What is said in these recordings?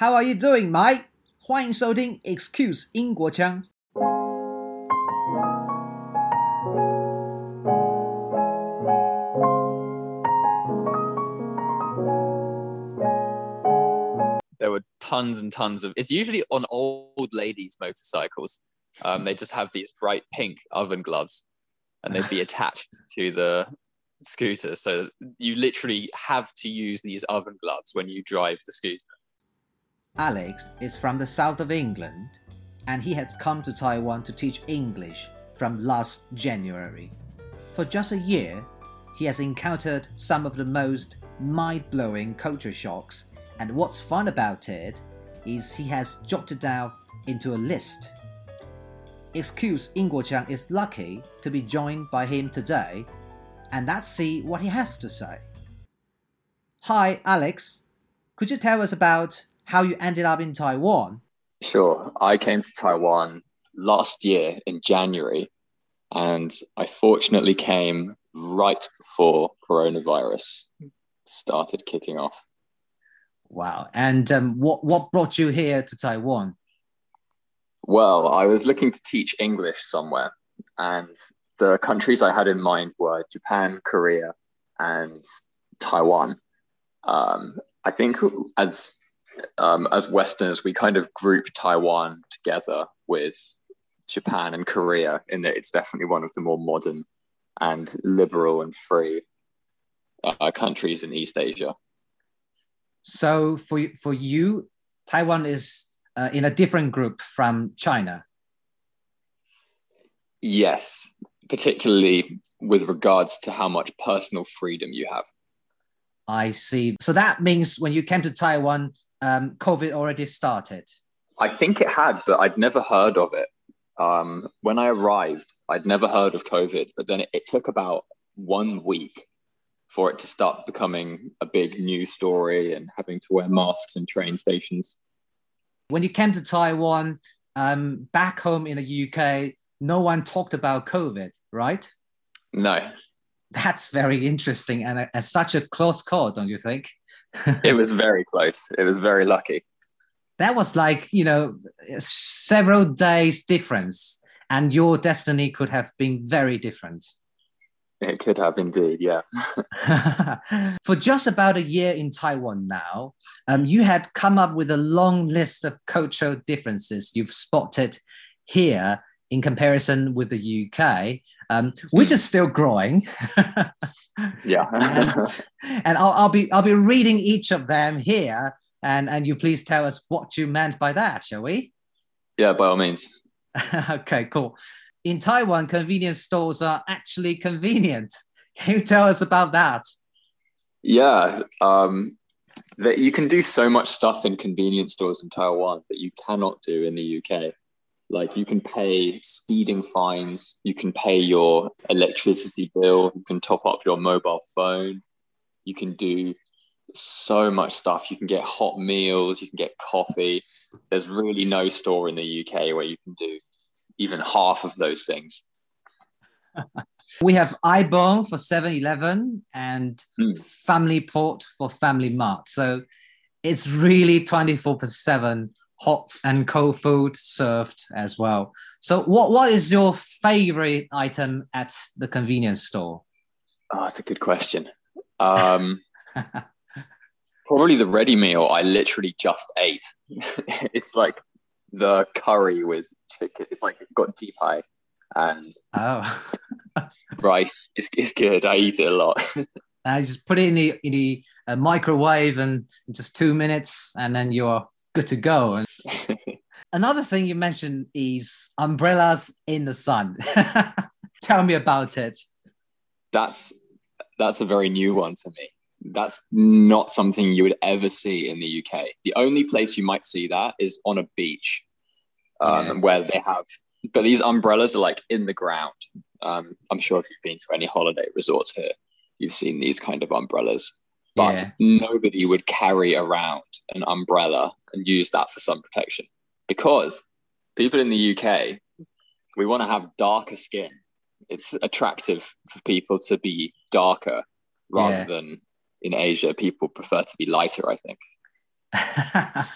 How are you doing, Mike？欢迎收听 Excuse 英国腔。there were tons and tons of. It's usually on old ladies' motorcycles. Um, they just have these bright pink oven gloves, and they'd be attached to the scooter. So you literally have to use these oven gloves when you drive the scooter. Alex is from the south of England, and he has come to Taiwan to teach English from last January. For just a year, he has encountered some of the most mind blowing culture shocks, and what's fun about it is he has jotted down into a list. Excuse Ingguochang is lucky to be joined by him today, and let's see what he has to say. Hi, Alex. Could you tell us about how you ended up in Taiwan? Sure. I came to Taiwan last year in January, and I fortunately came right before coronavirus started kicking off. Wow. And um, what, what brought you here to Taiwan? Well, I was looking to teach English somewhere, and the countries I had in mind were Japan, Korea, and Taiwan. Um, I think as um, as Westerners, we kind of group Taiwan together with Japan and Korea in that it's definitely one of the more modern and liberal and free uh, countries in East Asia. So for for you, Taiwan is uh, in a different group from China. Yes, particularly with regards to how much personal freedom you have. I see. So that means when you came to Taiwan, um, COVID already started. I think it had, but I'd never heard of it. Um, when I arrived, I'd never heard of COVID, but then it, it took about one week for it to start becoming a big news story and having to wear masks in train stations. When you came to Taiwan, um, back home in the UK, no one talked about COVID, right? No. That's very interesting and a, a, such a close call, don't you think? it was very close. It was very lucky. That was like, you know, several days difference, and your destiny could have been very different. It could have indeed, yeah. For just about a year in Taiwan now, um, you had come up with a long list of cultural differences you've spotted here in comparison with the UK, um, which is still growing. yeah, and, and I'll, I'll, be I'll be reading each of them here, and and you please tell us what you meant by that, shall we? Yeah, by all means. okay, cool. In Taiwan, convenience stores are actually convenient. Can you tell us about that? Yeah, um, that you can do so much stuff in convenience stores in Taiwan that you cannot do in the UK. Like you can pay speeding fines, you can pay your electricity bill, you can top up your mobile phone, you can do so much stuff. You can get hot meals, you can get coffee. There's really no store in the UK where you can do even half of those things. we have ibon for 7 Eleven and mm. FamiPort for Family Mart. So it's really 24 7 hot and cold food served as well. So, what what is your favorite item at the convenience store? Oh, that's a good question. Um, probably the ready meal I literally just ate. it's like the curry with chicken. It's like got deep pie and oh. rice. It's, it's good. I eat it a lot. I just put it in the in the uh, microwave and just two minutes, and then you're good to go. And another thing you mentioned is umbrellas in the sun. Tell me about it. That's that's a very new one to me. That's not something you would ever see in the UK. The only place you might see that is on a beach, um, yeah. where they have. But these umbrellas are like in the ground. Um, I'm sure if you've been to any holiday resorts here, you've seen these kind of umbrellas but yeah. nobody would carry around an umbrella and use that for sun protection because people in the UK, we want to have darker skin. It's attractive for people to be darker rather yeah. than in Asia, people prefer to be lighter, I think.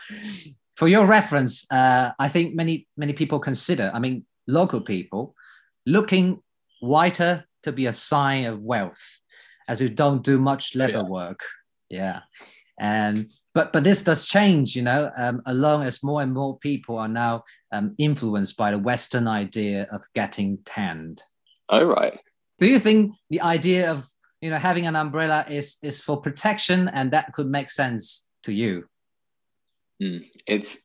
For your reference, uh, I think many many people consider, I mean, local people, looking whiter to be a sign of wealth, as you don't do much leather yeah. work. Yeah, and but but this does change, you know, um, along as more and more people are now um, influenced by the Western idea of getting tanned. Oh right. Do you think the idea of you know having an umbrella is is for protection, and that could make sense to you? Mm, it's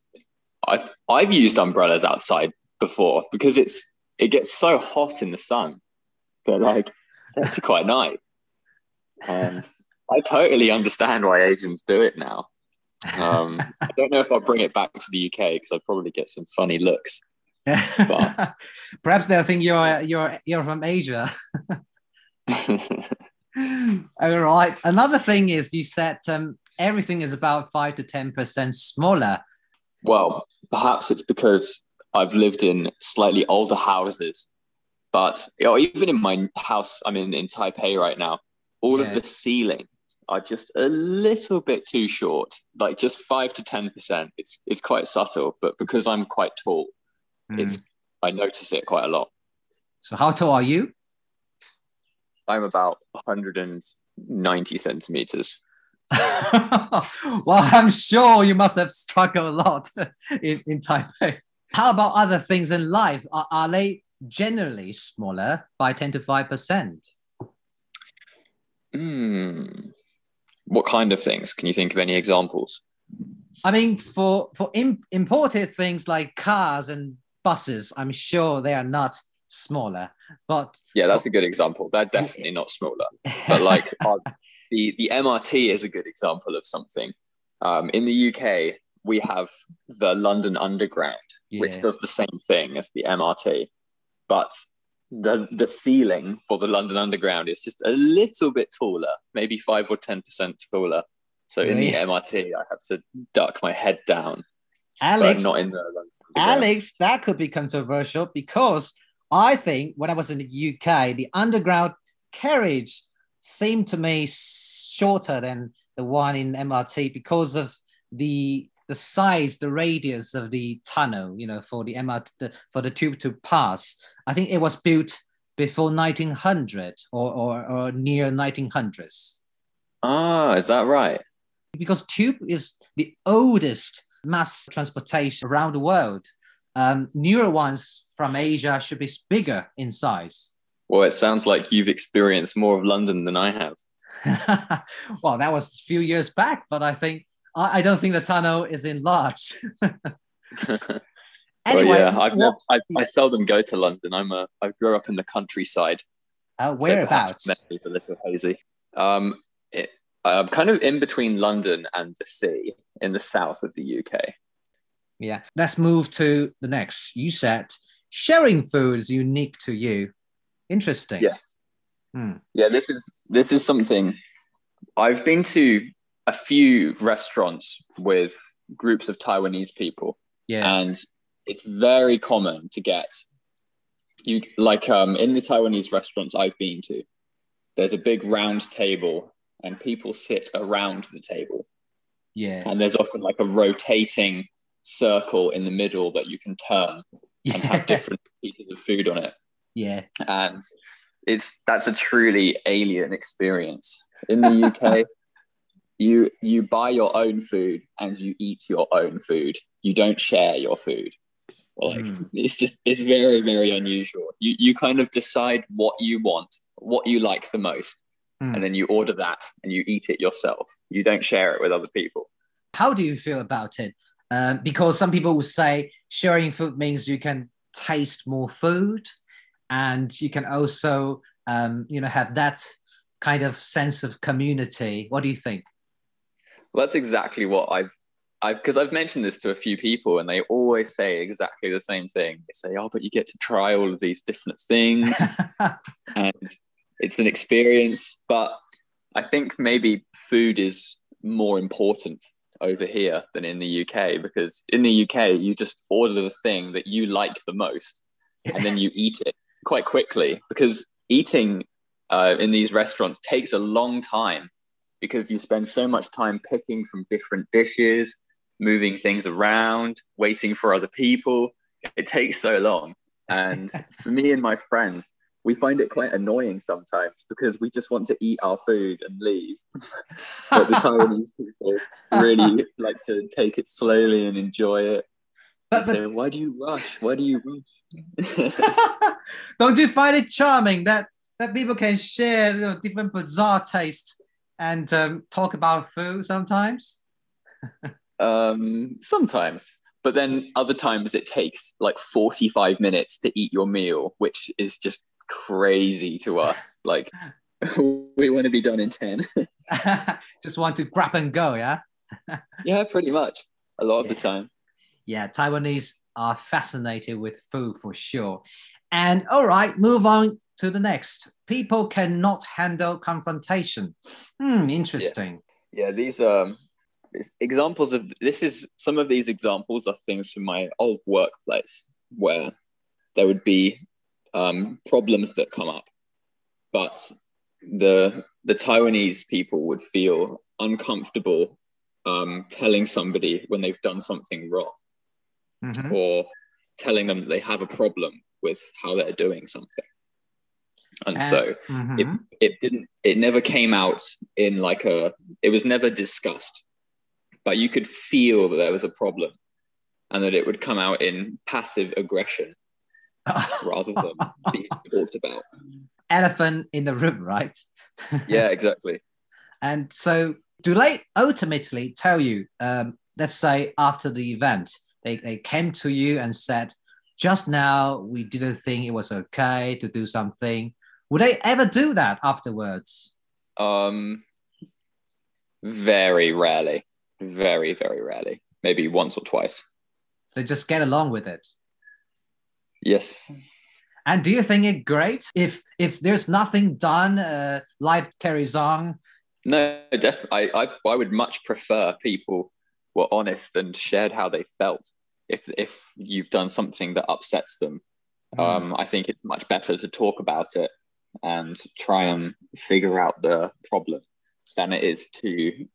I've I've used umbrellas outside before because it's it gets so hot in the sun that like it's actually quite nice. And I totally understand why Asians do it now. Um, I don't know if I'll bring it back to the UK because I'd probably get some funny looks. But... Perhaps they'll think you're you're you're from Asia. All right. Another thing is you said um, everything is about five to ten percent smaller. Well, perhaps it's because I've lived in slightly older houses, but you know, even in my house, I'm in in Taipei right now. All yeah. of the ceilings are just a little bit too short, like just five to ten percent. It's it's quite subtle, but because I'm quite tall, mm. it's I notice it quite a lot. So how tall are you? I'm about 190 centimeters. well, I'm sure you must have struggled a lot in, in Taipei. How about other things in life? Are, are they generally smaller by 10 to 5%? Hmm. What kind of things? Can you think of any examples? I mean, for, for Im- imported things like cars and buses, I'm sure they are not smaller. But yeah, that's a good example. They're definitely not smaller. But like our, the the MRT is a good example of something. Um, in the UK, we have the London Underground, yeah. which does the same thing as the MRT, but the the ceiling for the London Underground is just a little bit taller, maybe five or ten percent taller. So in the MRT, I have to duck my head down. Alex, not in the Alex, that could be controversial because I think when I was in the UK, the underground carriage seemed to me shorter than the one in MRT because of the the size, the radius of the tunnel, you know, for the MRT the, for the tube to pass. I think it was built before 1900 or, or, or near 1900s. Ah, is that right? Because tube is the oldest mass transportation around the world. Um, newer ones from Asia should be bigger in size. Well, it sounds like you've experienced more of London than I have. well, that was a few years back, but I think I, I don't think the tunnel is enlarged. anyway, well, yeah, I've never, I, I, seldom go to London. I'm a I grew up in the countryside. Uh, whereabouts? So memories a little hazy. Um, it, I'm kind of in between London and the sea in the south of the UK. Yeah, let's move to the next. You said sharing food is unique to you. Interesting. Yes. Hmm. Yeah, this is this is something I've been to a few restaurants with groups of Taiwanese people. Yeah. And it's very common to get you like um in the Taiwanese restaurants I've been to, there's a big round table and people sit around the table. Yeah. And there's often like a rotating circle in the middle that you can turn yeah. and have different pieces of food on it. Yeah. And it's that's a truly alien experience. In the UK, you you buy your own food and you eat your own food. You don't share your food. Like mm. it's just it's very very unusual. You you kind of decide what you want, what you like the most, mm. and then you order that and you eat it yourself. You don't share it with other people. How do you feel about it? Um, because some people will say sharing food means you can taste more food and you can also um, you know have that kind of sense of community what do you think well that's exactly what i've i've because i've mentioned this to a few people and they always say exactly the same thing. They say oh but you get to try all of these different things. And it's an experience but i think maybe food is more important over here than in the uk because in the uk you just order the thing that you like the most and then you eat it quite quickly because eating uh, in these restaurants takes a long time because you spend so much time picking from different dishes moving things around, waiting for other people. It takes so long. And for me and my friends, we find it quite annoying sometimes because we just want to eat our food and leave. but the Taiwanese people really like to take it slowly and enjoy it. But, but say, why do you rush? Why do you rush? Don't you find it charming that that people can share you know, different bizarre taste and um, talk about food sometimes? um, sometimes but then other times it takes like 45 minutes to eat your meal which is just crazy to us. Like we want to be done in 10 just want to grab and go yeah? Yeah pretty much. A lot of yeah. the time. Yeah taiwanese are fascinated with food for sure. And all right move on to the next people cannot handle confrontation hmm interesting yeah, yeah these um examples of this is some of these examples are things from my old workplace where there would be um, problems that come up, but the the Taiwanese people would feel uncomfortable um, telling somebody when they've done something wrong, mm-hmm. or telling them that they have a problem with how they're doing something. And uh, so mm-hmm. it, it didn't it never came out in like a it was never discussed but you could feel that there was a problem and that it would come out in passive aggression rather than being talked about. Elephant in the room, right? yeah, exactly. And so, do they ultimately tell you, um, let's say after the event, they, they came to you and said, just now we didn't think it was okay to do something. Would they ever do that afterwards? Um, very rarely. Very, very rarely. Maybe once or twice. So they just get along with it. Yes. And do you think it great if if there's nothing done, uh, life carries on? No, definitely. I, I I would much prefer people were honest and shared how they felt. If if you've done something that upsets them, mm. um, I think it's much better to talk about it and try and figure out the problem than it is to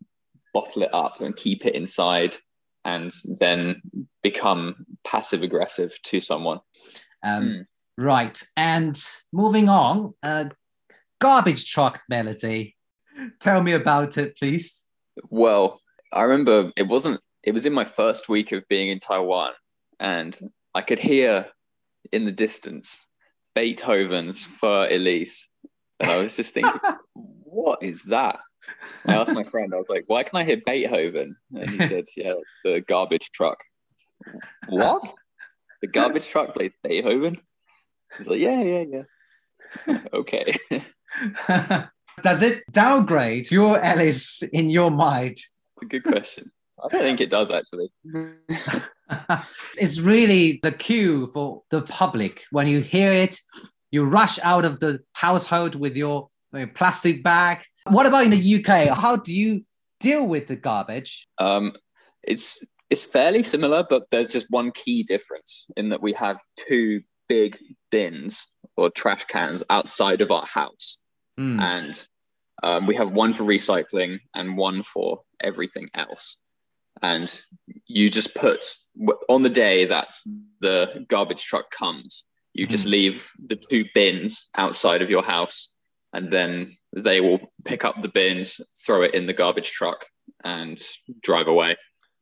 bottle it up and keep it inside and then become passive aggressive to someone. Um, mm. Right. And moving on, uh, garbage truck melody. Tell me about it, please. Well, I remember it wasn't, it was in my first week of being in Taiwan, and I could hear in the distance Beethoven's Für Elise. And I was just thinking, what is that? I asked my friend, I was like, why can I hear Beethoven? And he said, yeah, the garbage truck. what? The garbage truck plays Beethoven? He's like, yeah, yeah, yeah. okay. Does it downgrade your Alice in your mind? good question. I don't think it does actually. it's really the cue for the public. When you hear it, you rush out of the household with your, your plastic bag what about in the UK? How do you deal with the garbage? Um, it's it's fairly similar, but there's just one key difference in that we have two big bins or trash cans outside of our house, mm. and um, we have one for recycling and one for everything else. And you just put on the day that the garbage truck comes, you mm. just hmm. leave the two bins outside of your house and then they will pick up the bins, throw it in the garbage truck, and drive away.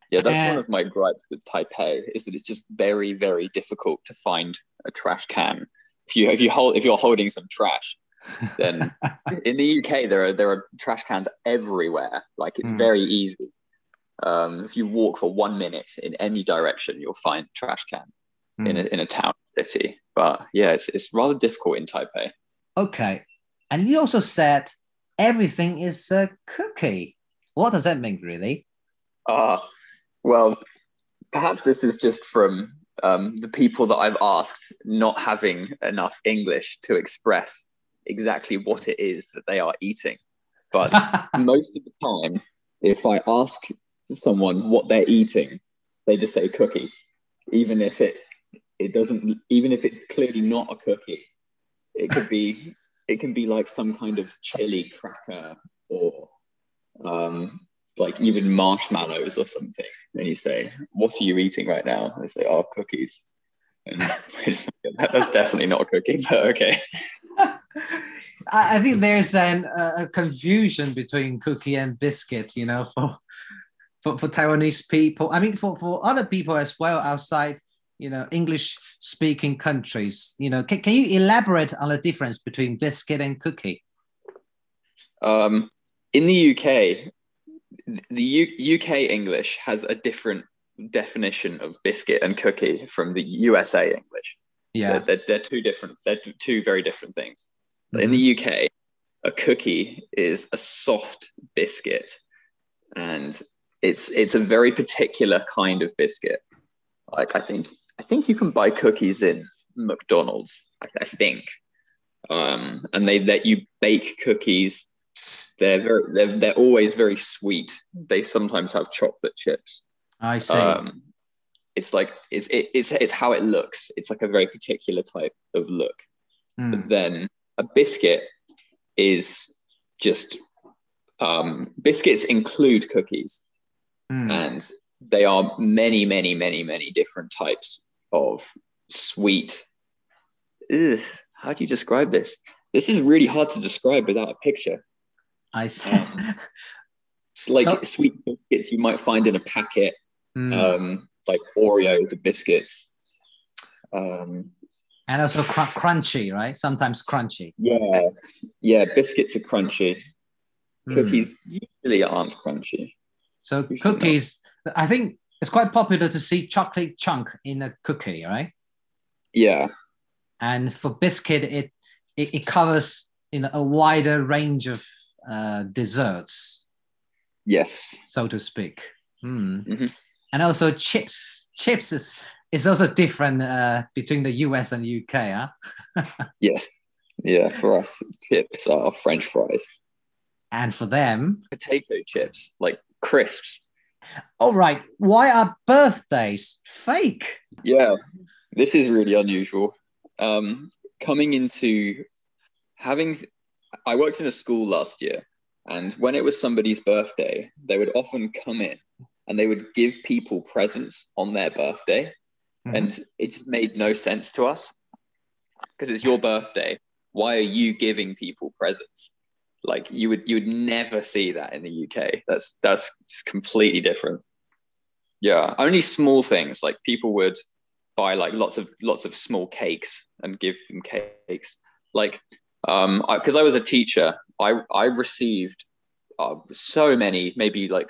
Yeah, that's uh, one of my gripes with Taipei is that it's just very, very difficult to find a trash can. If you if you hold if you're holding some trash, then in the UK there are there are trash cans everywhere. Like it's mm. very easy. Um, if you walk for one minute in any direction, you'll find trash can mm. in a, in a town city. But yeah, it's it's rather difficult in Taipei. Okay, and you also said everything is a cookie. What does that mean, really? Ah, uh, well, perhaps this is just from um, the people that I've asked not having enough English to express exactly what it is that they are eating. But most of the time, if I ask someone what they're eating, they just say cookie, even if it it doesn't, even if it's clearly not a cookie. It could be it can be like some kind of chili cracker or um, like even marshmallows or something, and you say, "What are you eating right now?" They say, "Oh, cookies." And that's definitely not a cookie, but okay. I think there's an, a confusion between cookie and biscuit, you know, for, for, for Taiwanese people. I mean, for, for other people as well outside, you know, English speaking countries, you know, can, can you elaborate on the difference between biscuit and cookie? Um, in the UK, the U- UK English has a different definition of biscuit and cookie from the USA English. Yeah, they're, they're, they're two different. They're two very different things. Mm-hmm. In the UK, a cookie is a soft biscuit, and it's it's a very particular kind of biscuit. Like I think I think you can buy cookies in McDonald's. I, I think, um, and they let you bake cookies they're very they're, they're always very sweet. They sometimes have chocolate chips. I see. Um, it's like it's it, it's it's how it looks. It's like a very particular type of look. Mm. But then a biscuit is just um, biscuits include cookies, mm. and they are many, many, many, many different types of sweet. Ugh, how do you describe this? This is really hard to describe without a picture. I see. Um, like sweet biscuits you might find in a packet, mm. um, like Oreo, the biscuits. Um, and also cr- crunchy, right? Sometimes crunchy. Yeah, yeah. Biscuits are crunchy. Mm. Cookies usually aren't crunchy. So usually cookies. I think it's quite popular to see chocolate chunk in a cookie, right? Yeah. And for biscuit, it it, it covers in a wider range of uh, desserts. Yes. So to speak. Mm. Mm-hmm. And also chips. Chips is is also different uh, between the US and UK, huh? yes. Yeah, for us, chips are French fries. And for them, potato chips, like crisps. All right. Why are birthdays fake? Yeah, this is really unusual. Um, coming into having I worked in a school last year, and when it was somebody's birthday, they would often come in and they would give people presents on their birthday. Mm-hmm. And it made no sense to us because it's your birthday. Why are you giving people presents? Like you would you would never see that in the UK. That's that's completely different. Yeah, only small things like people would buy like lots of lots of small cakes and give them cakes. Like um because I, I, was a teacher i i received uh, so many maybe like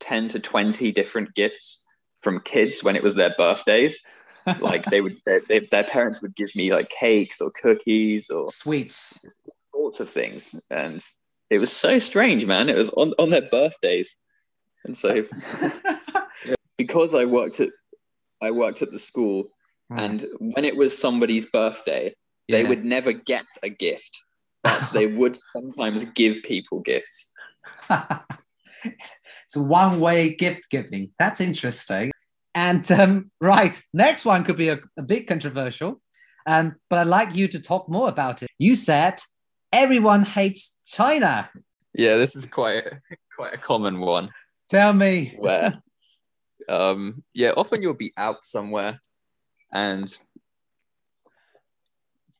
10 to 20 different gifts from kids when it was their birthdays like they would they, their parents would give me like cakes or cookies or sweets sorts of things and it was so strange man it was on, on their birthdays and so because i worked at i worked at the school and when it was somebody's birthday they would never get a gift, but they would sometimes give people gifts. it's one way gift giving. That's interesting. And um, right, next one could be a, a bit controversial, um, but I'd like you to talk more about it. You said everyone hates China. Yeah, this is quite quite a common one. Tell me where. um, yeah, often you'll be out somewhere, and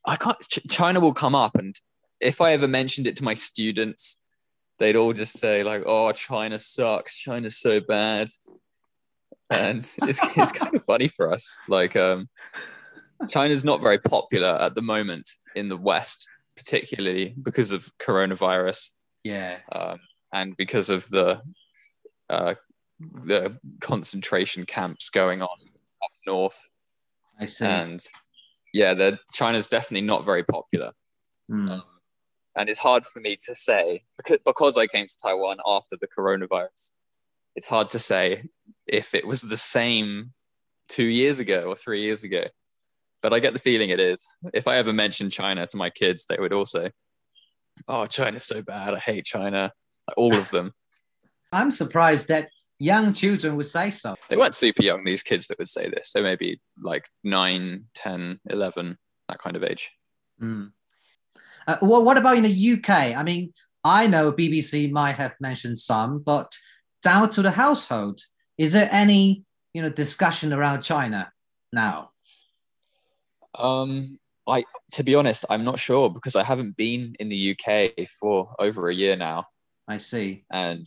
I can't. China will come up, and if I ever mentioned it to my students, they'd all just say like, "Oh, China sucks. China's so bad," and it's it's kind of funny for us. Like, um, China's not very popular at the moment in the West, particularly because of coronavirus. Yeah, um, and because of the uh, the concentration camps going on up north. I see. And yeah, China's definitely not very popular. Mm. Um, and it's hard for me to say because, because I came to Taiwan after the coronavirus. It's hard to say if it was the same two years ago or three years ago, but I get the feeling it is. If I ever mention China to my kids, they would also, say, "Oh, China's so bad. I hate China." All of them. I'm surprised that young children would say so. They weren't super young, these kids that would say this. They may be like 9, 10, 11, that kind of age. Mm. Uh, well, what about in the UK? I mean, I know BBC might have mentioned some, but down to the household, is there any you know discussion around China now? Um, I to be honest, I'm not sure because I haven't been in the UK for over a year now. I see. And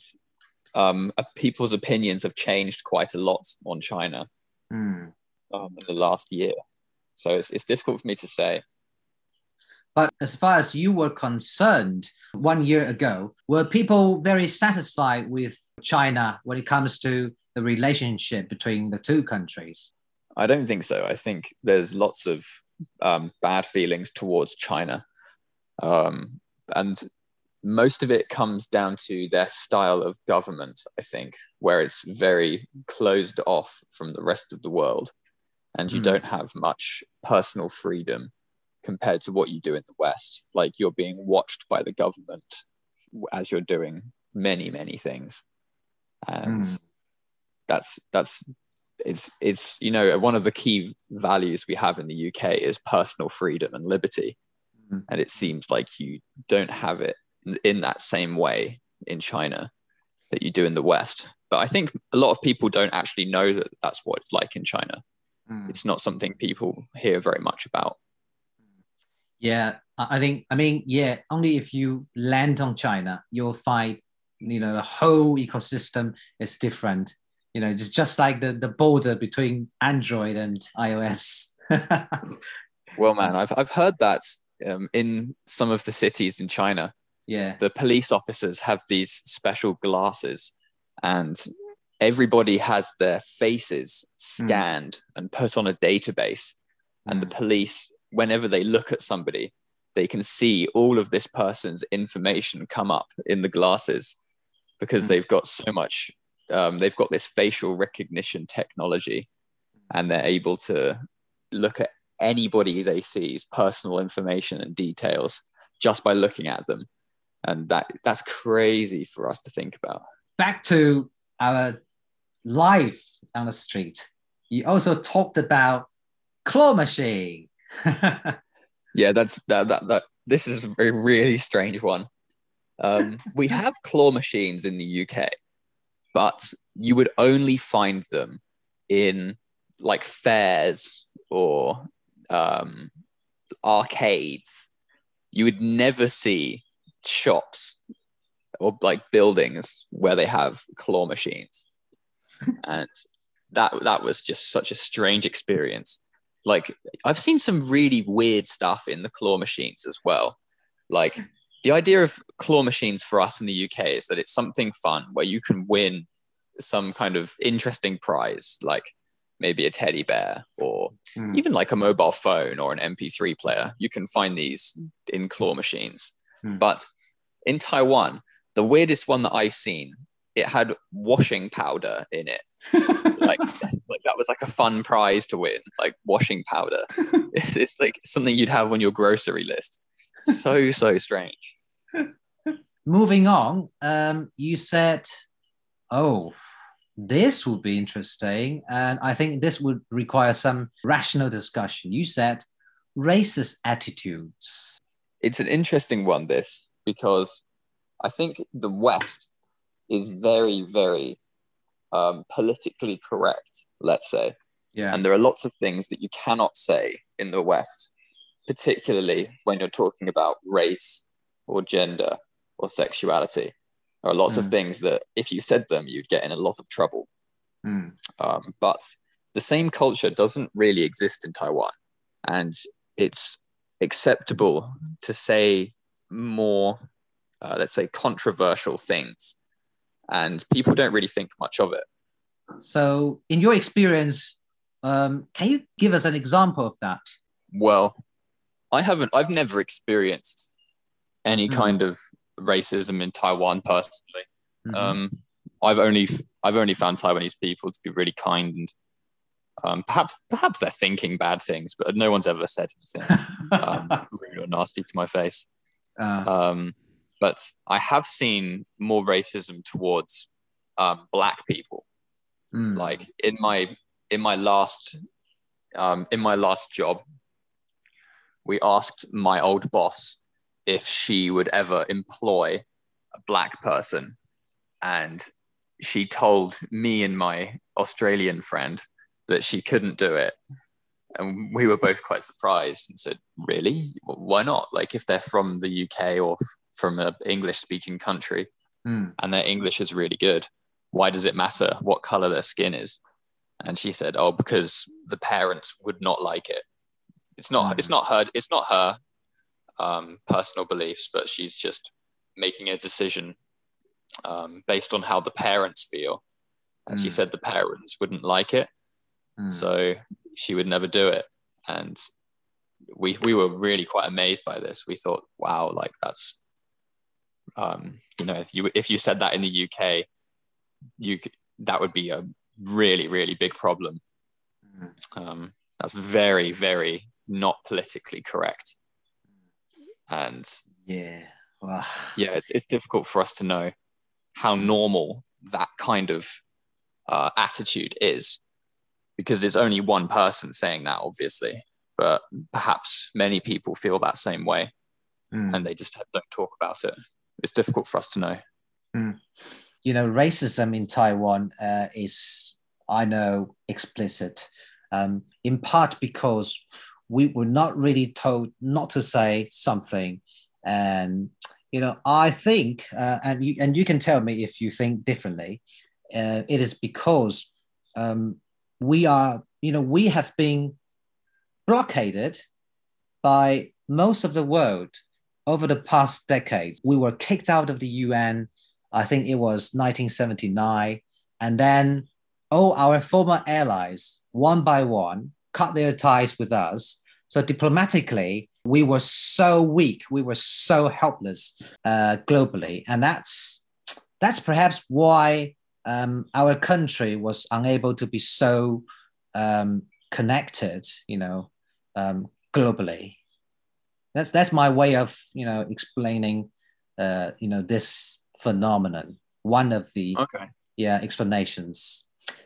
um, uh, people's opinions have changed quite a lot on China mm. um, in the last year. So it's, it's difficult for me to say. But as far as you were concerned one year ago, were people very satisfied with China when it comes to the relationship between the two countries? I don't think so. I think there's lots of um, bad feelings towards China. Um, and most of it comes down to their style of government, I think, where it's very closed off from the rest of the world. And you mm. don't have much personal freedom compared to what you do in the West. Like you're being watched by the government as you're doing many, many things. And mm. that's that's it's it's you know one of the key values we have in the UK is personal freedom and liberty. Mm. And it seems like you don't have it in that same way in China that you do in the West. But I think a lot of people don't actually know that that's what it's like in China. Mm. It's not something people hear very much about. Yeah, I think I mean yeah, only if you land on China, you'll find you know the whole ecosystem is different. You know, it's just like the the border between Android and iOS. well, man, I've I've heard that um, in some of the cities in China. Yeah, the police officers have these special glasses, and everybody has their faces scanned mm. and put on a database, and the hmm. police whenever they look at somebody, they can see all of this person's information come up in the glasses because mm. they've got so much, um, they've got this facial recognition technology and they're able to look at anybody they see's personal information and details just by looking at them. And that that's crazy for us to think about. Back to our life on the street. You also talked about claw machine yeah, that's that, that that this is a very really strange one. Um, we have claw machines in the UK, but you would only find them in like fairs or um, arcades. You would never see shops or like buildings where they have claw machines, and that that was just such a strange experience like I've seen some really weird stuff in the claw machines as well. Like the idea of claw machines for us in the UK is that it's something fun where you can win some kind of interesting prize, like maybe a teddy bear or mm. even like a mobile phone or an MP3 player. You can find these in claw machines. Mm. But in Taiwan, the weirdest one that I've seen, it had washing powder in it. like like that was like a fun prize to win, like washing powder. it's like something you'd have on your grocery list. So so strange. Moving on, um, you said, "Oh, this would be interesting," and I think this would require some rational discussion. You said racist attitudes. It's an interesting one, this, because I think the West is very, very um, politically correct, let's say. Yeah. And there are lots of things that you cannot say in the West, particularly when you're talking about race or gender or sexuality. There are lots mm. of things that if you said them, you'd get in a lot of trouble. Mm. Um, but the same culture doesn't really exist in Taiwan. And it's acceptable to say more, uh, let's say, controversial things and people don't really think much of it. So, in your experience, um, can you give us an example of that? Well, I haven't. I've never experienced any mm. kind of racism in Taiwan personally. Mm-hmm. Um, I've only I've only found Taiwanese people to be really kind and um, perhaps perhaps they're thinking bad things, but no one's ever said anything um, rude or nasty to my face. Uh. Um, but I have seen more racism towards um, black people. Mm. Like in my in my last um, in my last job, we asked my old boss if she would ever employ a black person, and she told me and my Australian friend that she couldn't do it. And we were both quite surprised and said, Really? Why not? Like, if they're from the UK or from an English speaking country Mm. and their English is really good, why does it matter what color their skin is? And she said, Oh, because the parents would not like it. It's not, Mm. it's not her, it's not her um, personal beliefs, but she's just making a decision um, based on how the parents feel. And she Mm. said the parents wouldn't like it, Mm. so she would never do it. And we we were really quite amazed by this. We thought, wow, like that's um, you know, if you if you said that in the UK, you could, that would be a really really big problem. Mm. Um, that's very very not politically correct. And yeah. Wow. yeah, it's, it's difficult for us to know how normal that kind of uh, attitude is because it's only one person saying that, obviously. But perhaps many people feel that same way Mm. and they just don't talk about it. It's difficult for us to know. you know, racism in Taiwan uh, is, I know, explicit, um, in part because we were not really told not to say something, and you know, I think, uh, and you and you can tell me if you think differently. Uh, it is because um, we are, you know, we have been blockaded by most of the world over the past decades. We were kicked out of the UN I think it was 1979. And then all our former allies, one by one, cut their ties with us. So diplomatically, we were so weak, we were so helpless uh, globally, and that's that's perhaps why um, our country was unable to be so um, connected, you know, um, globally. That's that's my way of you know explaining, uh, you know, this phenomenon. One of the Okay. yeah explanations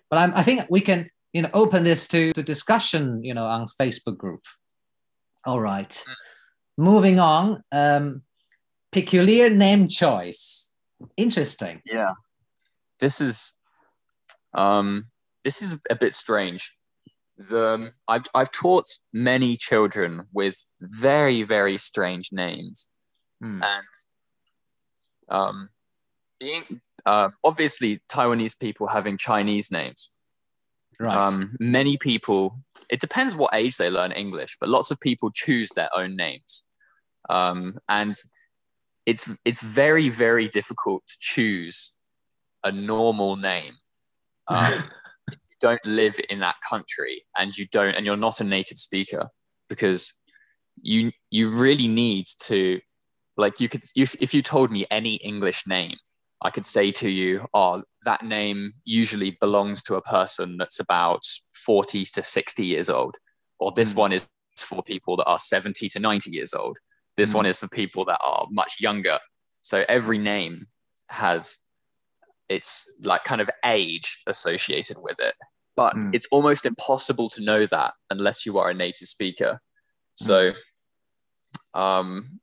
but I'm, i think we can you know open this to, to discussion you know on facebook group all right moving on um peculiar name choice interesting Yeah. This is um this is a bit strange. The I've I've taught many children with very, very strange names. Hmm. and um, being uh, obviously Taiwanese people having Chinese names. Right Um, many people, it depends what age they learn English, but lots of people choose their own names, um, and it's it's very very difficult to choose a normal name. Um, you don't live in that country, and you don't, and you're not a native speaker, because you you really need to like you could you, if you told me any english name i could say to you oh that name usually belongs to a person that's about 40 to 60 years old or this Mm. one is for people that are 70 to 90 years old this Mm. one is for people that are much younger so every name has its like kind of age associated with it but Mm. it's almost impossible to know that unless you are a native speaker so um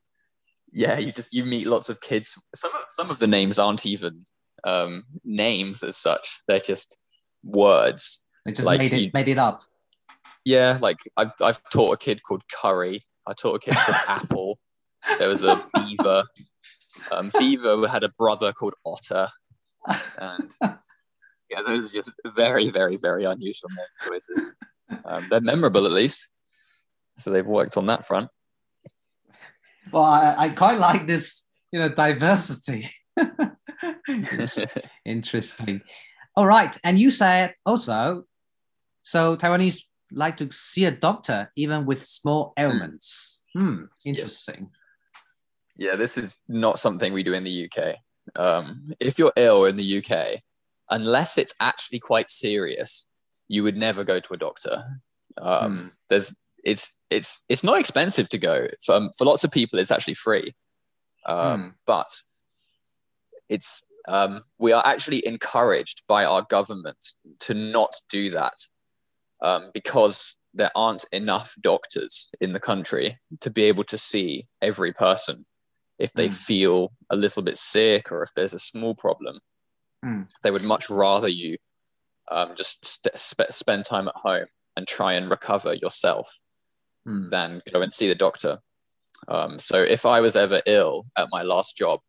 yeah you just you meet lots of kids. Some of some of the names aren't even um names as such. They're just words. They just like made it you- made it up. Yeah like I've, I've taught a kid called curry. I taught a kid called apple. There was a beaver. Um, beaver had a brother called otter. And yeah those are just very very very unusual name choices. Um, they're memorable at least. So they've worked on that front well I, I quite like this you know diversity. Interesting. All right. And you said also so taiwanese like to see a doctor even with small ailments. Hmm interesting. Yeah, this is not something we do in the UK. Um, if you're ill in the UK, unless it's actually quite serious, you would never go to a doctor. Um, Hmm. There's it's it's it's not expensive to go. For, for lots of people, it's actually free. Um, Hmm. But it's um, we are actually encouraged by our government to not do that um, because there aren't enough doctors in the country to be able to see every person if they Mm. feel a little bit sick or if there's a small problem, Mm. they would much rather you um, just st- sp- spend time at home and try and recover yourself Mm. than go and see the doctor. Um, so if I was ever ill at my last job,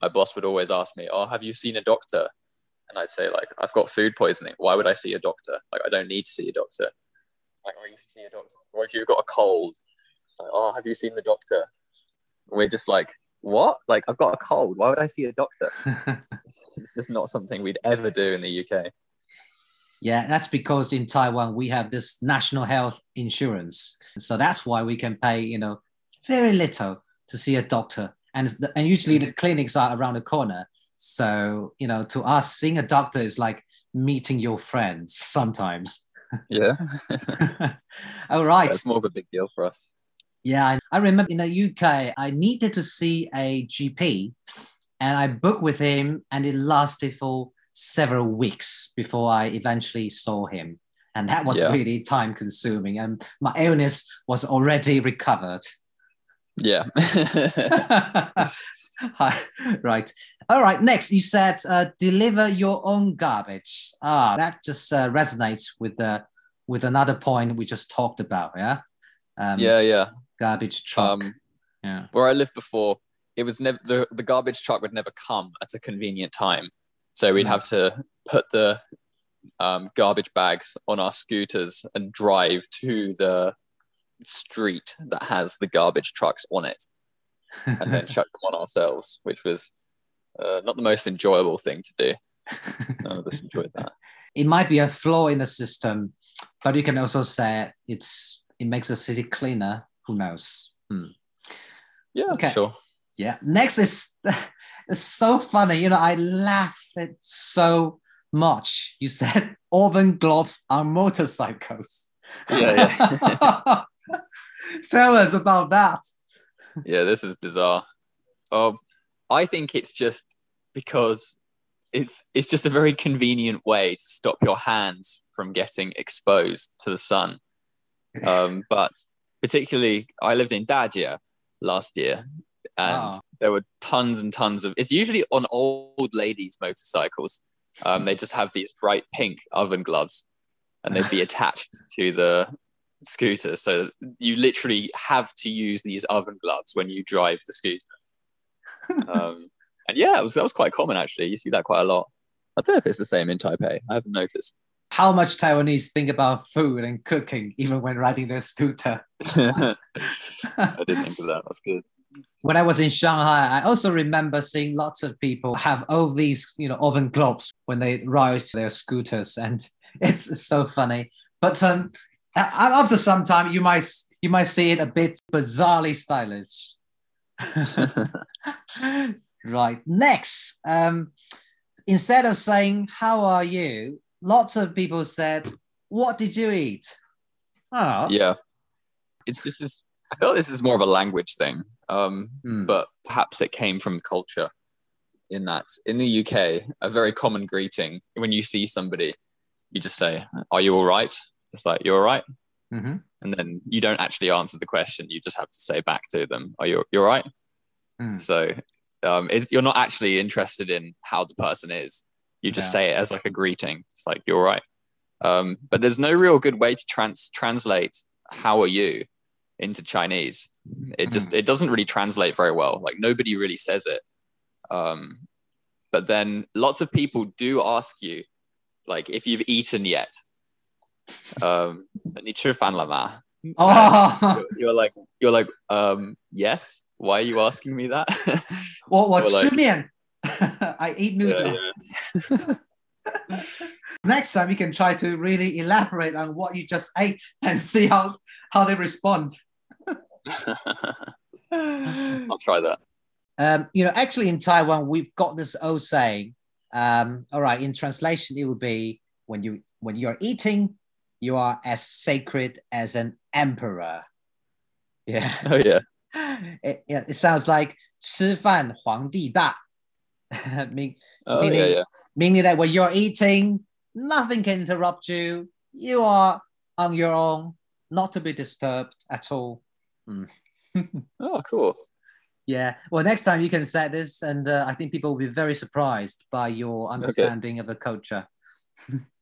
my boss would always ask me, "Oh, have you seen a doctor?" And I'd say, "Like, I've got food poisoning. Why would I see a doctor? Like, I don't need to see a doctor. Like, oh, you should see a doctor. Or if you've got a cold, like, oh, have you seen the doctor?" We're just like, "What? Like, I've got a cold. Why would I see a doctor?" It's just not something we'd ever do in the UK. Yeah, that's because in Taiwan we have this national health insurance, so that's why we can pay, you know, very little to see a doctor, and the, and usually the clinics are around the corner. So you know, to us, seeing a doctor is like meeting your friends sometimes. Yeah, All right. it's more of a big deal for us. Yeah, I, I remember in the UK, I needed to see a GP, and I booked with him, and it lasted for several weeks before I eventually saw him, and that was Yeah. really time consuming, and my illness was already recovered. Yeah. Right. All right. Next, you said uh, deliver your own garbage. Ah, that just uh, resonates with the with another point we just talked about. Yeah. Um, yeah, yeah. Garbage truck. Um, yeah. where I lived before, it was never the, the garbage truck would never come at a convenient time. So we'd Mm. have to put the um, garbage bags on our scooters and drive to the street that has the garbage trucks on it and then chuck them on ourselves, which was uh, not the most enjoyable thing to do. None of us enjoyed that. it might be a flaw in the system, but you can also say it's it makes the city cleaner. Who knows? Hmm. Yeah, Okay. sure. Yeah. Next is it's so funny. You know, I laughed so much. You said oven gloves are motorcycles. Yeah, yeah. Tell us about that. yeah, this is bizarre. Um, I think it's just because it's it's just a very convenient way to stop your hands from getting exposed to the sun. Um, but particularly, I lived in Dajia last year, and Ah. there were tons and tons of. It's usually on old ladies' motorcycles. Um, they just have these bright pink oven gloves, and they'd be attached to the scooter. So you literally have to use these oven gloves when you drive the scooter. Um, and yeah, it was, that was quite common actually. You see that quite a lot. I don't know if it's the same in Taipei. I haven't noticed. How much Taiwanese think about food and cooking even when riding their scooter? I didn't think of that. That's good. When I was in Shanghai, I also remember seeing lots of people have all these, you know, oven globes when they ride their scooters, and it's so funny. But um, after some time, you might you might see it a bit bizarrely stylish. right. Next, um, instead of saying "How are you," lots of people said, "What did you eat?" Oh, Yeah, it's this is. I feel this is more of a language thing, um, Hmm. but perhaps it came from culture. In that, in the UK, a very common greeting when you see somebody, you just say, "Are you all right?" Just like you're all right, Mhm. and then you don't actually answer the question. You just have to say back to them, "Are you you all right?" Hmm. So um, it's, you're not actually interested in how the person is. You just Yeah. say it as like a greeting. It's like you're all right. Um, but there's no real good way to trans translate "How are you" into Chinese. It just mm-hmm. it doesn't really translate very well. Like nobody really says it. Um, but then lots of people do ask you, like, if you've eaten yet. Um, oh. you're, you're like you're like um, yes. Why are you asking me that? what what like, I eat noodle. Yeah, yeah. Next time you can try to really elaborate on what you just ate and see how how they respond. yeah. I'll try that. Um, you know, actually in Taiwan we've got this old saying. Um, all right, in translation it would be when you when you're eating, you are as sacred as an emperor. Yeah. Oh yeah. It, yeah, it sounds like 吃饭皇帝大. mean, Oh Meaning- yeah, yeah. meaning that when you're eating, nothing can interrupt you. You are on your own, not to be disturbed at all. Mm. Oh cool. Yeah. Well, next time you can set this, and uh, I think people will be very surprised by your understanding okay. of the culture.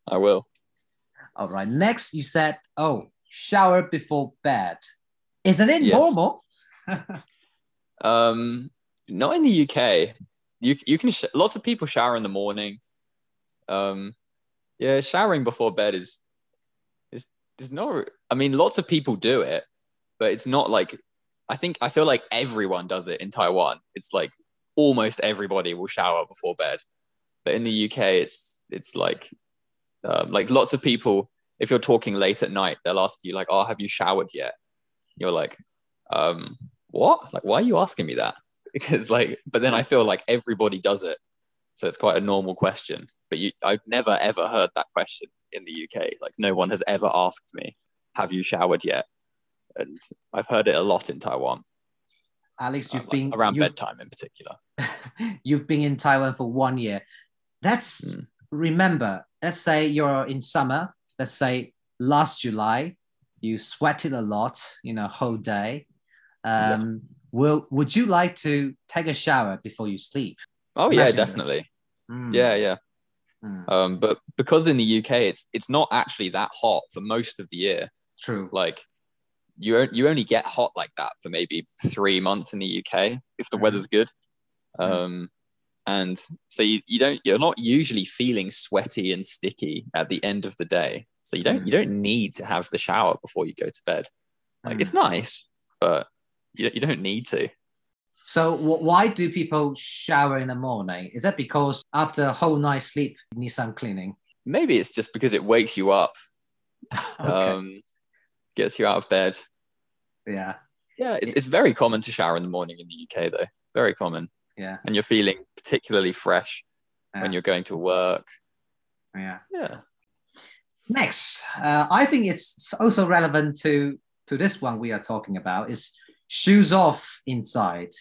I will. All right. Next, you said, "Oh, shower before bed." Isn't it yes. normal? um, not in the UK. You you can lots of people shower in the morning. Um, yeah, showering before bed is is is not. I mean, lots of people do it, but it's not like I think I feel like everyone does it in Taiwan. It's like almost everybody will shower before bed, but in the UK, it's it's like um, like lots of people. If you're talking late at night, they'll ask you like, "Oh, have you showered yet?" You're like, um, "What? Like, why are you asking me that?" Because like, but then I feel like everybody does it, so it's quite a normal question. But you, I've never ever heard that question in the UK. Like, no one has ever asked me, "Have you showered yet?" And I've heard it a lot in Taiwan. Alex, you've uh, been around bedtime in particular. you've been in Taiwan for one year. Let's mm. remember. Let's say you're in summer. Let's say last July, you sweated a lot, you know, whole day. Um, yeah. Will Would you like to take a shower before you sleep? Oh Imagine yeah, definitely. Mm. Yeah, yeah. Mm. Um, but because in the UK, it's it's not actually that hot for most of the year. True. Like you you only get hot like that for maybe three months in the UK if the weather's good. Mm-hmm. Um, and so you, you don't you're not usually feeling sweaty and sticky at the end of the day. So you don't mm. you don't need to have the shower before you go to bed. Like mm. it's nice, but you, you don't need to. So why do people shower in the morning? Is that because after a whole night's sleep you need some cleaning? Maybe it's just because it wakes you up. okay. Um, gets you out of bed. Yeah. Yeah, it's, it's very common to shower in the morning in the UK, though. Very common. Yeah. And you're feeling particularly fresh yeah. when you're going to work. Yeah. Yeah. Next, uh, I think it's also relevant to to this one we are talking about is shoes off inside.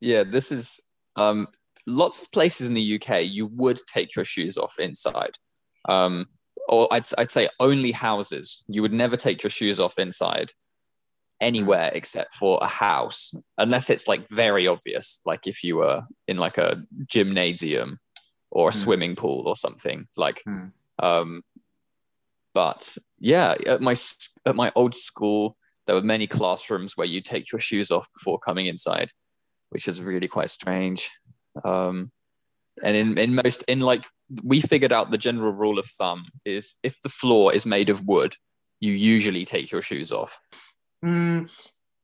Yeah, this is um, lots of places in the UK you would take your shoes off inside. Um, or I'd, I'd say only houses. You would never take your shoes off inside anywhere except for a house, unless it's like very obvious, like if you were in like a gymnasium or a mm. swimming pool or something. Like, mm. um, but yeah, at my at my old school, there were many classrooms where you take your shoes off before coming inside, which is really quite strange. Um, and in, in most in like we figured out the general rule of thumb is if the floor is made of wood you usually take your shoes off mm,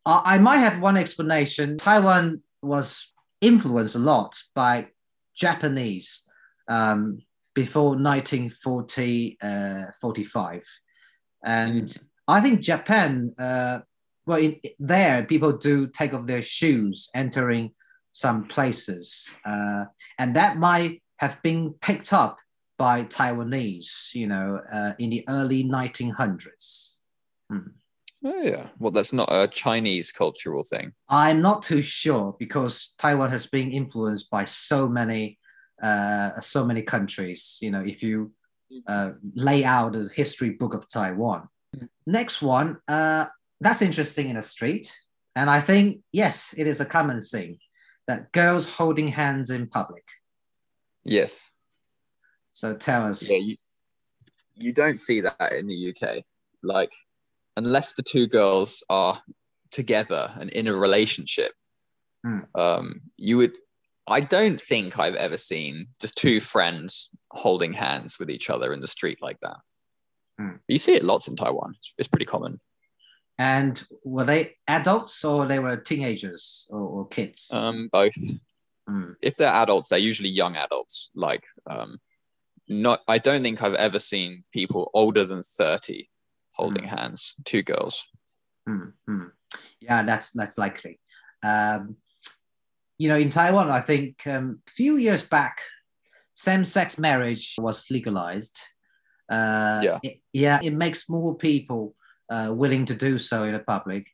i might have one explanation taiwan was influenced a lot by japanese um, before 1940 uh, 45 and mm. i think japan uh, well in, there people do take off their shoes entering some places. Uh, and that might have been picked up by Taiwanese, you know, uh, in the early 1900s. Hmm. Oh, yeah. Well, that's not a Chinese cultural thing. I'm not too sure because Taiwan has been influenced by so many, uh, so many countries. You know, if you uh, lay out a history book of Taiwan. Next one, uh, that's interesting in a street. And I think, yes, it is a common thing that girls holding hands in public. Yes. So tell us. Yeah, you, you don't see that in the UK. Like, unless the two girls are together and in a relationship, hmm. um, you would. I don't think I've ever seen just two friends holding hands with each other in the street like that. Hmm. You see it lots in Taiwan. It's, it's pretty common. And were they adults or they were teenagers or, or kids? Um, both. Mm. If they're adults, they're usually young adults. Like, um, not. I don't think I've ever seen people older than thirty holding mm. hands. Two girls. Mm. Yeah, that's that's likely. Um, you know, in Taiwan, I think um, a few years back, same-sex marriage was legalized. Uh, yeah, it, yeah, it makes more people uh, willing to do so in a public.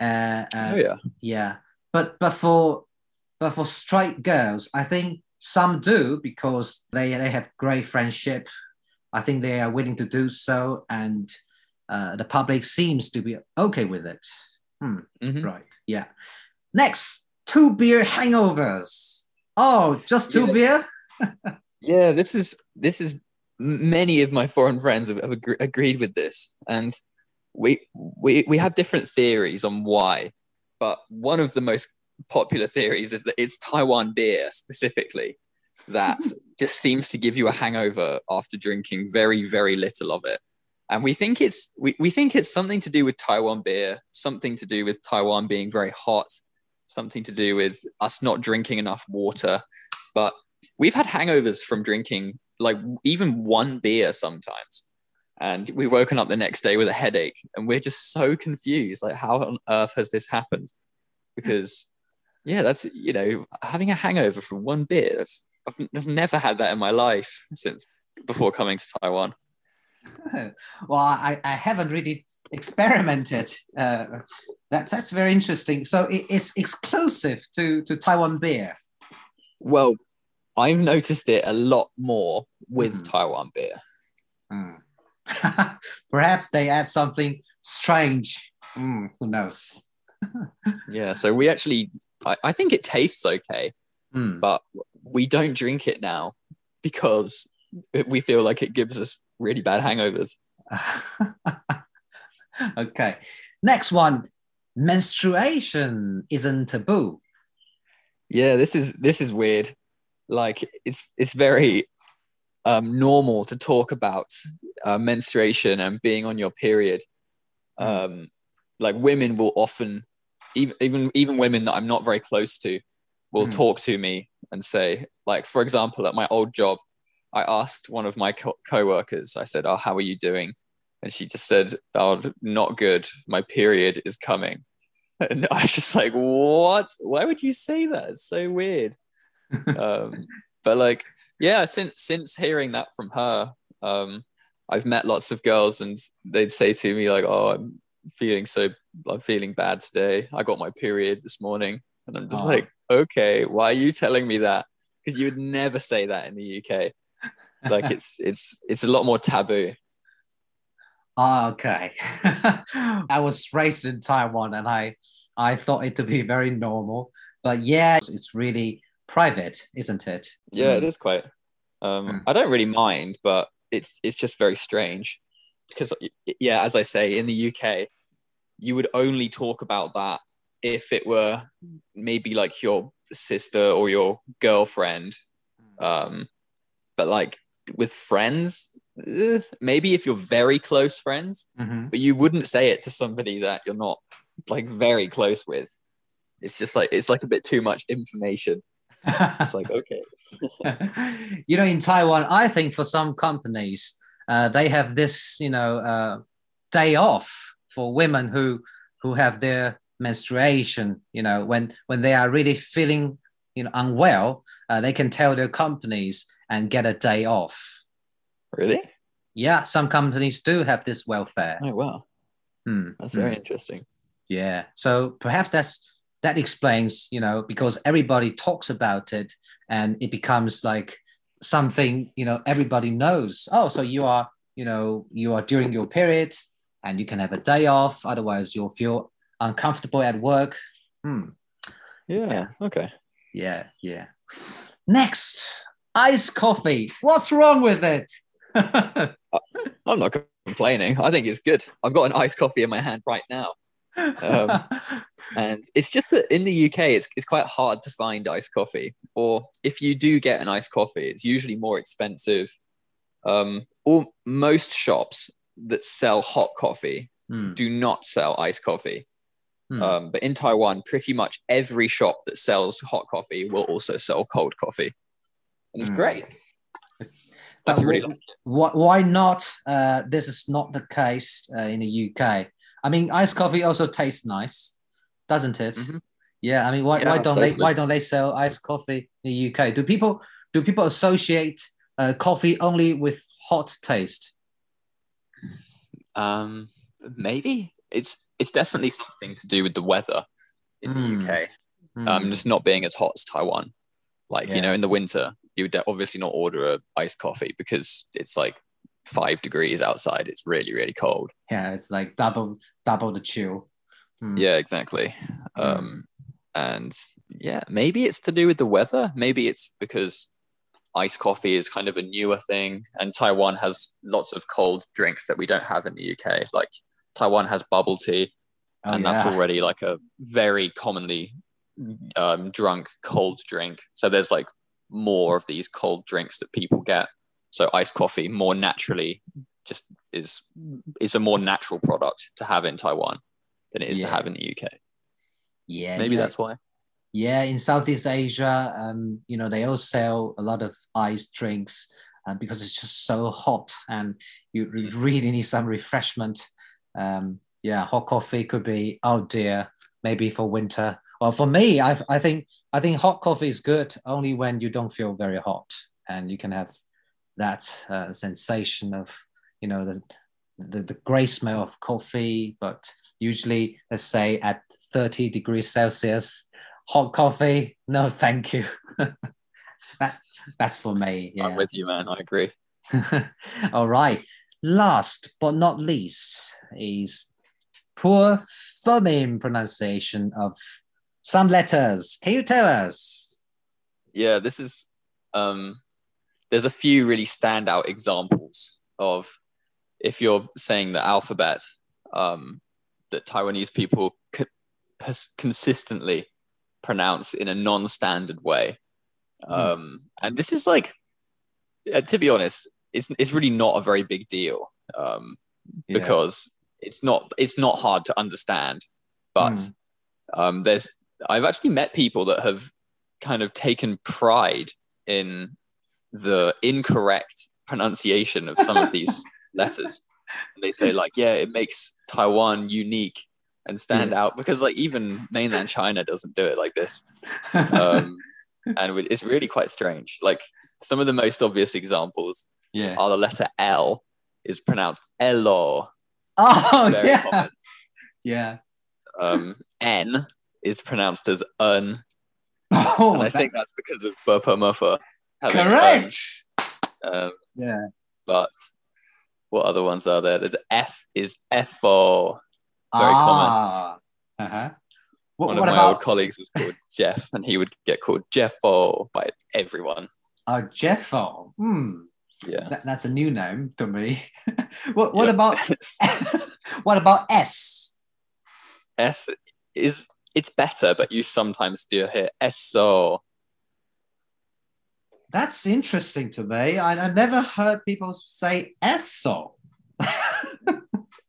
Uh, uh, oh yeah, yeah. But but for but for straight girls, I think some do because they they have great friendship. I think they are willing to do so, and uh, the public seems to be okay with it. Hmm. Mm-hmm. Right. Yeah. Next, two beer hangovers. Oh, just two Yeah. beer? Yeah, this is this is many of my foreign friends have, have agree, agreed with this, and we we we have different theories on why, but one of the most popular theories is that it's Taiwan beer specifically that just seems to give you a hangover after drinking very very little of it. And we think it's we, we think it's something to do with Taiwan beer, something to do with Taiwan being very hot, something to do with us not drinking enough water. But we've had hangovers from drinking like even one beer sometimes. And we've woken up the next day with a headache and we're just so confused. Like, how on earth has this happened? Because, yeah, that's, you know, having a hangover from one beer, that's, I've, I've never had that in my life since before coming to Taiwan. well, I, I haven't really experimented. Uh, that's that's very interesting. So it, it's exclusive to to Taiwan beer. Well, I've noticed it a lot more with Mhm. Taiwan beer. Hmm. Perhaps they add something strange. Hmm, who knows? Yeah, so we actually, I, I think it tastes okay, Hmm. but we don't drink it now because we feel like it gives us really bad hangovers. okay. Next one. Menstruation isn't taboo. Yeah, this is this is weird. Like it's it's very um, normal to talk about uh, menstruation and being on your period. Um, like women will often, even even even women that I'm not very close to, will Mm. talk to me and say, like for example, at my old job, I asked one of my co- coworkers. I said, "Oh, how are you doing?" And she just said, "Oh, not good. My period is coming." And I was just like, "What? Why would you say that? It's so weird." um, but like, yeah, since since hearing that from her, um, I've met lots of girls, and they'd say to me like, "Oh, I'm feeling so, I'm feeling bad today. I got my period this morning," and I'm just Aw. like, "Okay, why are you telling me that?" Because you would never say that in the UK. Like it's it's it's a lot more taboo. Ah, okay. I was raised in Taiwan and I I thought it to be very normal. But yeah, it's really private, isn't it? Yeah, it Mm. is quite. Um, Mm. I don't really mind, but it's it's just very strange because yeah, as I say, in the UK, you would only talk about that if it were maybe like your sister or your girlfriend. Um, but like with friends, eh, maybe if you're very close friends, Mhm. but you wouldn't say it to somebody that you're not like very close with. It's just like it's like a bit too much information. It's like okay, you know, in Taiwan, I think for some companies, uh, they have this, you know, uh, day off for women who who have their menstruation. You know, when when they are really feeling, you know, unwell, uh, they can tell their companies and get a day off. really? Yeah, some companies do have this welfare. Oh wow, Hmm, that's hmm. very interesting. Yeah. So perhaps that's that explains, you know, because everybody talks about it and it becomes like something, you know, everybody knows. Oh, so you are, you know, you are during your period and you can have a day off. Otherwise, you'll feel uncomfortable at work. Hmm. Yeah. Okay. Yeah. Yeah. Next, iced coffee. What's wrong with it? I'm not complaining. I think it's good. I've got an iced coffee in my hand right now. Um, And it's just that in the UK, it's, it's quite hard to find iced coffee. Or if you do get an iced coffee, it's usually more expensive. Um, or most shops that sell hot coffee Hmm, do not sell iced coffee. hmm. Um, but in Taiwan, pretty much every shop that sells hot coffee will also sell cold coffee. And it's Mm. great. I really wh- like it. why, why not? Uh, this is not the case uh, in the UK. I mean, iced coffee also tastes nice, doesn't it? Mhm. Yeah. I mean, why, Yeah, why don't they why don't they sell iced coffee in the UK? Do people do people associate uh, coffee only with hot taste? Um, maybe it's it's definitely something to do with the weather in Mm. the UK. Hmm. Um, just not being as hot as Taiwan. Like Yeah. you know, in the winter, you would obviously not order a iced coffee because it's like five degrees outside. It's really really cold. yeah, it's like double double the chill. Hmm. Yeah, exactly. Um, and yeah, maybe it's to do with the weather. Maybe it's because iced coffee is kind of a newer thing, and Taiwan has lots of cold drinks that we don't have in the UK. Like Taiwan has bubble tea, oh, and yeah. that's already like a very commonly um, drunk cold drink. So there's like more of these cold drinks that people get. So iced coffee more naturally just is is a more natural product to have in Taiwan than it is yeah. to have in the UK. Yeah, maybe yeah. that's why. Yeah, in Southeast Asia, um, you know, they all sell a lot of iced drinks uh, because it's just so hot, and you really need some refreshment. Um, yeah, hot coffee could be oh dear, maybe for winter. Or for me, I I think I think hot coffee is good only when you don't feel very hot, and you can have that uh, sensation of you know the, the the great smell of coffee, but usually let's say at 30 degrees Celsius. Hot coffee, no, thank you. that, that's for me. Yeah. I'm with you, man. I agree. All right. Last but not least is poor thumbing pronunciation of some letters. Can you tell us? Yeah, this is um there's a few really standout examples of if you're saying the alphabet um that Taiwanese people consistently pronounce in a non-standard way. Mm. Um, and this is like, uh, to be honest, it's it's really not a very big deal um, yeah. because it's not it's not hard to understand. But mm. um, there's I've actually met people that have kind of taken pride in the incorrect pronunciation of some of these letters. And they say like, yeah, it makes Taiwan unique and stand yeah. out because like even mainland China doesn't do it like this. Um, and it's really quite strange. Like some of the most obvious examples yeah. are the letter L is pronounced Elo. Oh Very yeah. Common. Yeah. Um, N is pronounced as un. Oh, and I that... think that's because of Bopomofo. Correct. Um, yeah. But what other ones are there? There's F is FO. Very ah. common. Uh-huh. What, One of my about... old colleagues was called Jeff, and he would get called Jeffo by everyone. Oh, Jeffo. Hmm. Yeah, that, that's a new name to me. what What about what about S? S is it's better, but you sometimes still hear eso. That's interesting to me. I, I never heard people say eso.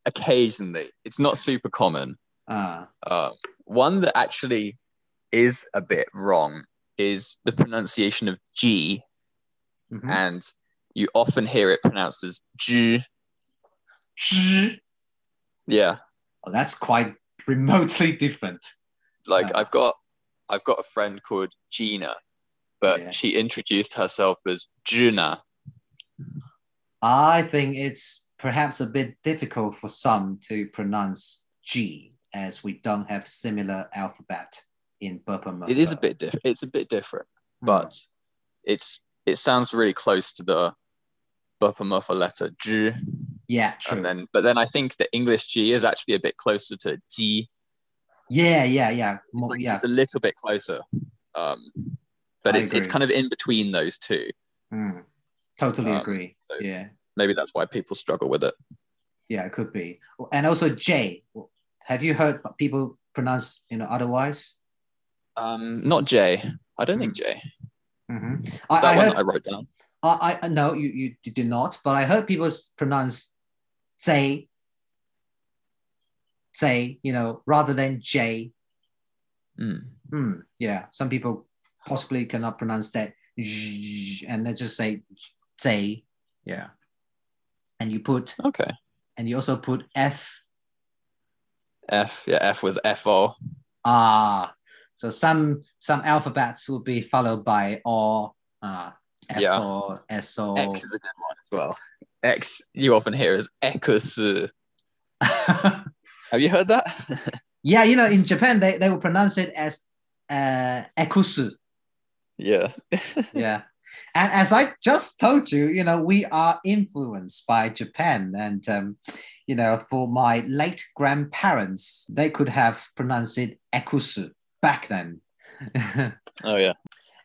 occasionally. It's not super common. Ah. Uh, one that actually is a bit wrong is the pronunciation of G, mm-hmm. and you often hear it pronounced as G. G. Yeah. Oh, that's quite remotely different. Like I've got, I've got a friend called Gina, but yeah. she introduced herself as Juna. I think it's perhaps a bit difficult for some to pronounce G as we don't have similar alphabet in Burpa It is a bit different. It's a bit different, mm. but it's it sounds really close to the Burpa letter G. Yeah, true. And then, but then I think the English G is actually a bit closer to G. Yeah, yeah, yeah. More, yeah. It's a little bit closer. Um, but I it's agree. it's kind of in between those two. Mm. Totally um, agree. So, yeah maybe that's why people struggle with it. Yeah, it could be. And also J. Have you heard people pronounce you know otherwise? Um, not J. I don't mm-hmm. think J. Mm-hmm. I, that I one heard, I wrote down. I, I no, you, you did not. But I heard people pronounce say say you know rather than J. Mm. Mm, yeah, some people possibly cannot pronounce that, and let's just say say. Yeah and you put okay, and you also put F. F yeah, F was F O. Ah, so some some alphabets will be followed by or uh, F yeah. or S O. X is a good one as well. X you often hear as X. Have you heard that? yeah, you know, in Japan they, they will pronounce it as uh, ekusu. Yeah. yeah. And as I just told you, you know, we are influenced by Japan. And, um, you know, for my late grandparents, they could have pronounced it ekusu. back then. oh yeah.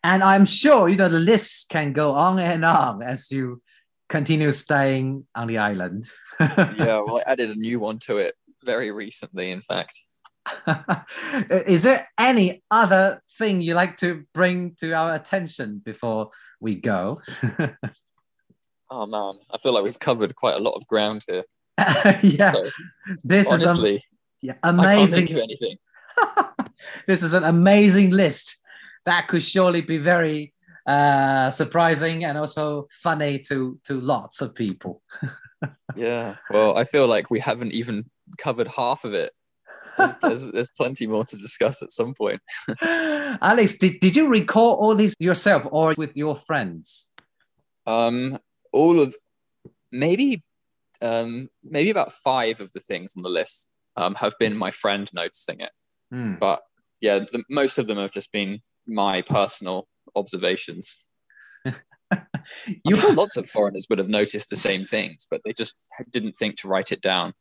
And I'm sure you know the list can go on and on as you continue staying on the island. yeah, well, I added a new one to it very recently, in fact. Is there any other thing you like to bring to our attention before we go? oh man, I feel like we've covered quite a lot of ground here. yeah, so, this honestly, is yeah, amazing. anything. this is an amazing list that could surely be very uh, surprising and also funny to to lots of people. yeah, well, I feel like we haven't even covered half of it. There's, there's, there's plenty more to discuss at some point. Alex, did, did you record all this yourself or with your friends? Um, all of maybe um, maybe about five of the things on the list um, have been my friend noticing it. Mm. But yeah, the, most of them have just been my personal observations. you sure lots of foreigners would have noticed the same things, but they just didn't think to write it down.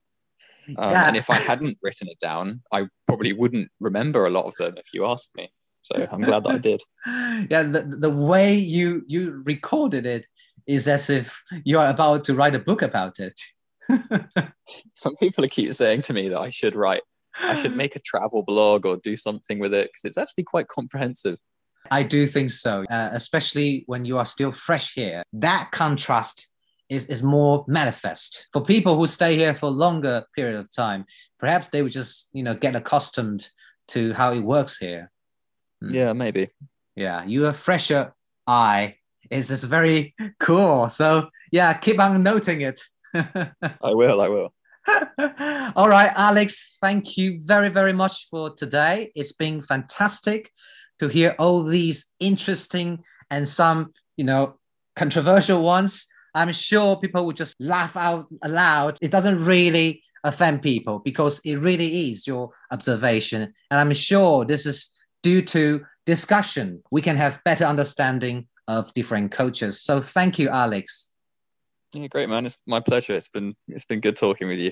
Um, yeah. And if I hadn't written it down, I probably wouldn't remember a lot of them if you asked me. So I'm glad that I did. Yeah, the, the way you you recorded it is as if you are about to write a book about it. Some people keep saying to me that I should write, I should make a travel blog or do something with it because it's actually quite comprehensive. I do think so, uh, especially when you are still fresh here. That contrast is, is more manifest for people who stay here for a longer period of time. Perhaps they would just, you know, get accustomed to how it works here. Mm. Yeah, maybe. Yeah, you have fresher eye. It's just very cool. So yeah, keep on noting it. I will. I will. All right, Alex, thank you very, very much for today. It's been fantastic to hear all these interesting and some, you know, controversial ones. I'm sure people would just laugh out aloud. It doesn't really offend people because it really is your observation. And I'm sure this is due to discussion. We can have better understanding of different cultures. So thank you, Alex. Yeah, great man. It's my pleasure. It's been it's been good talking with you.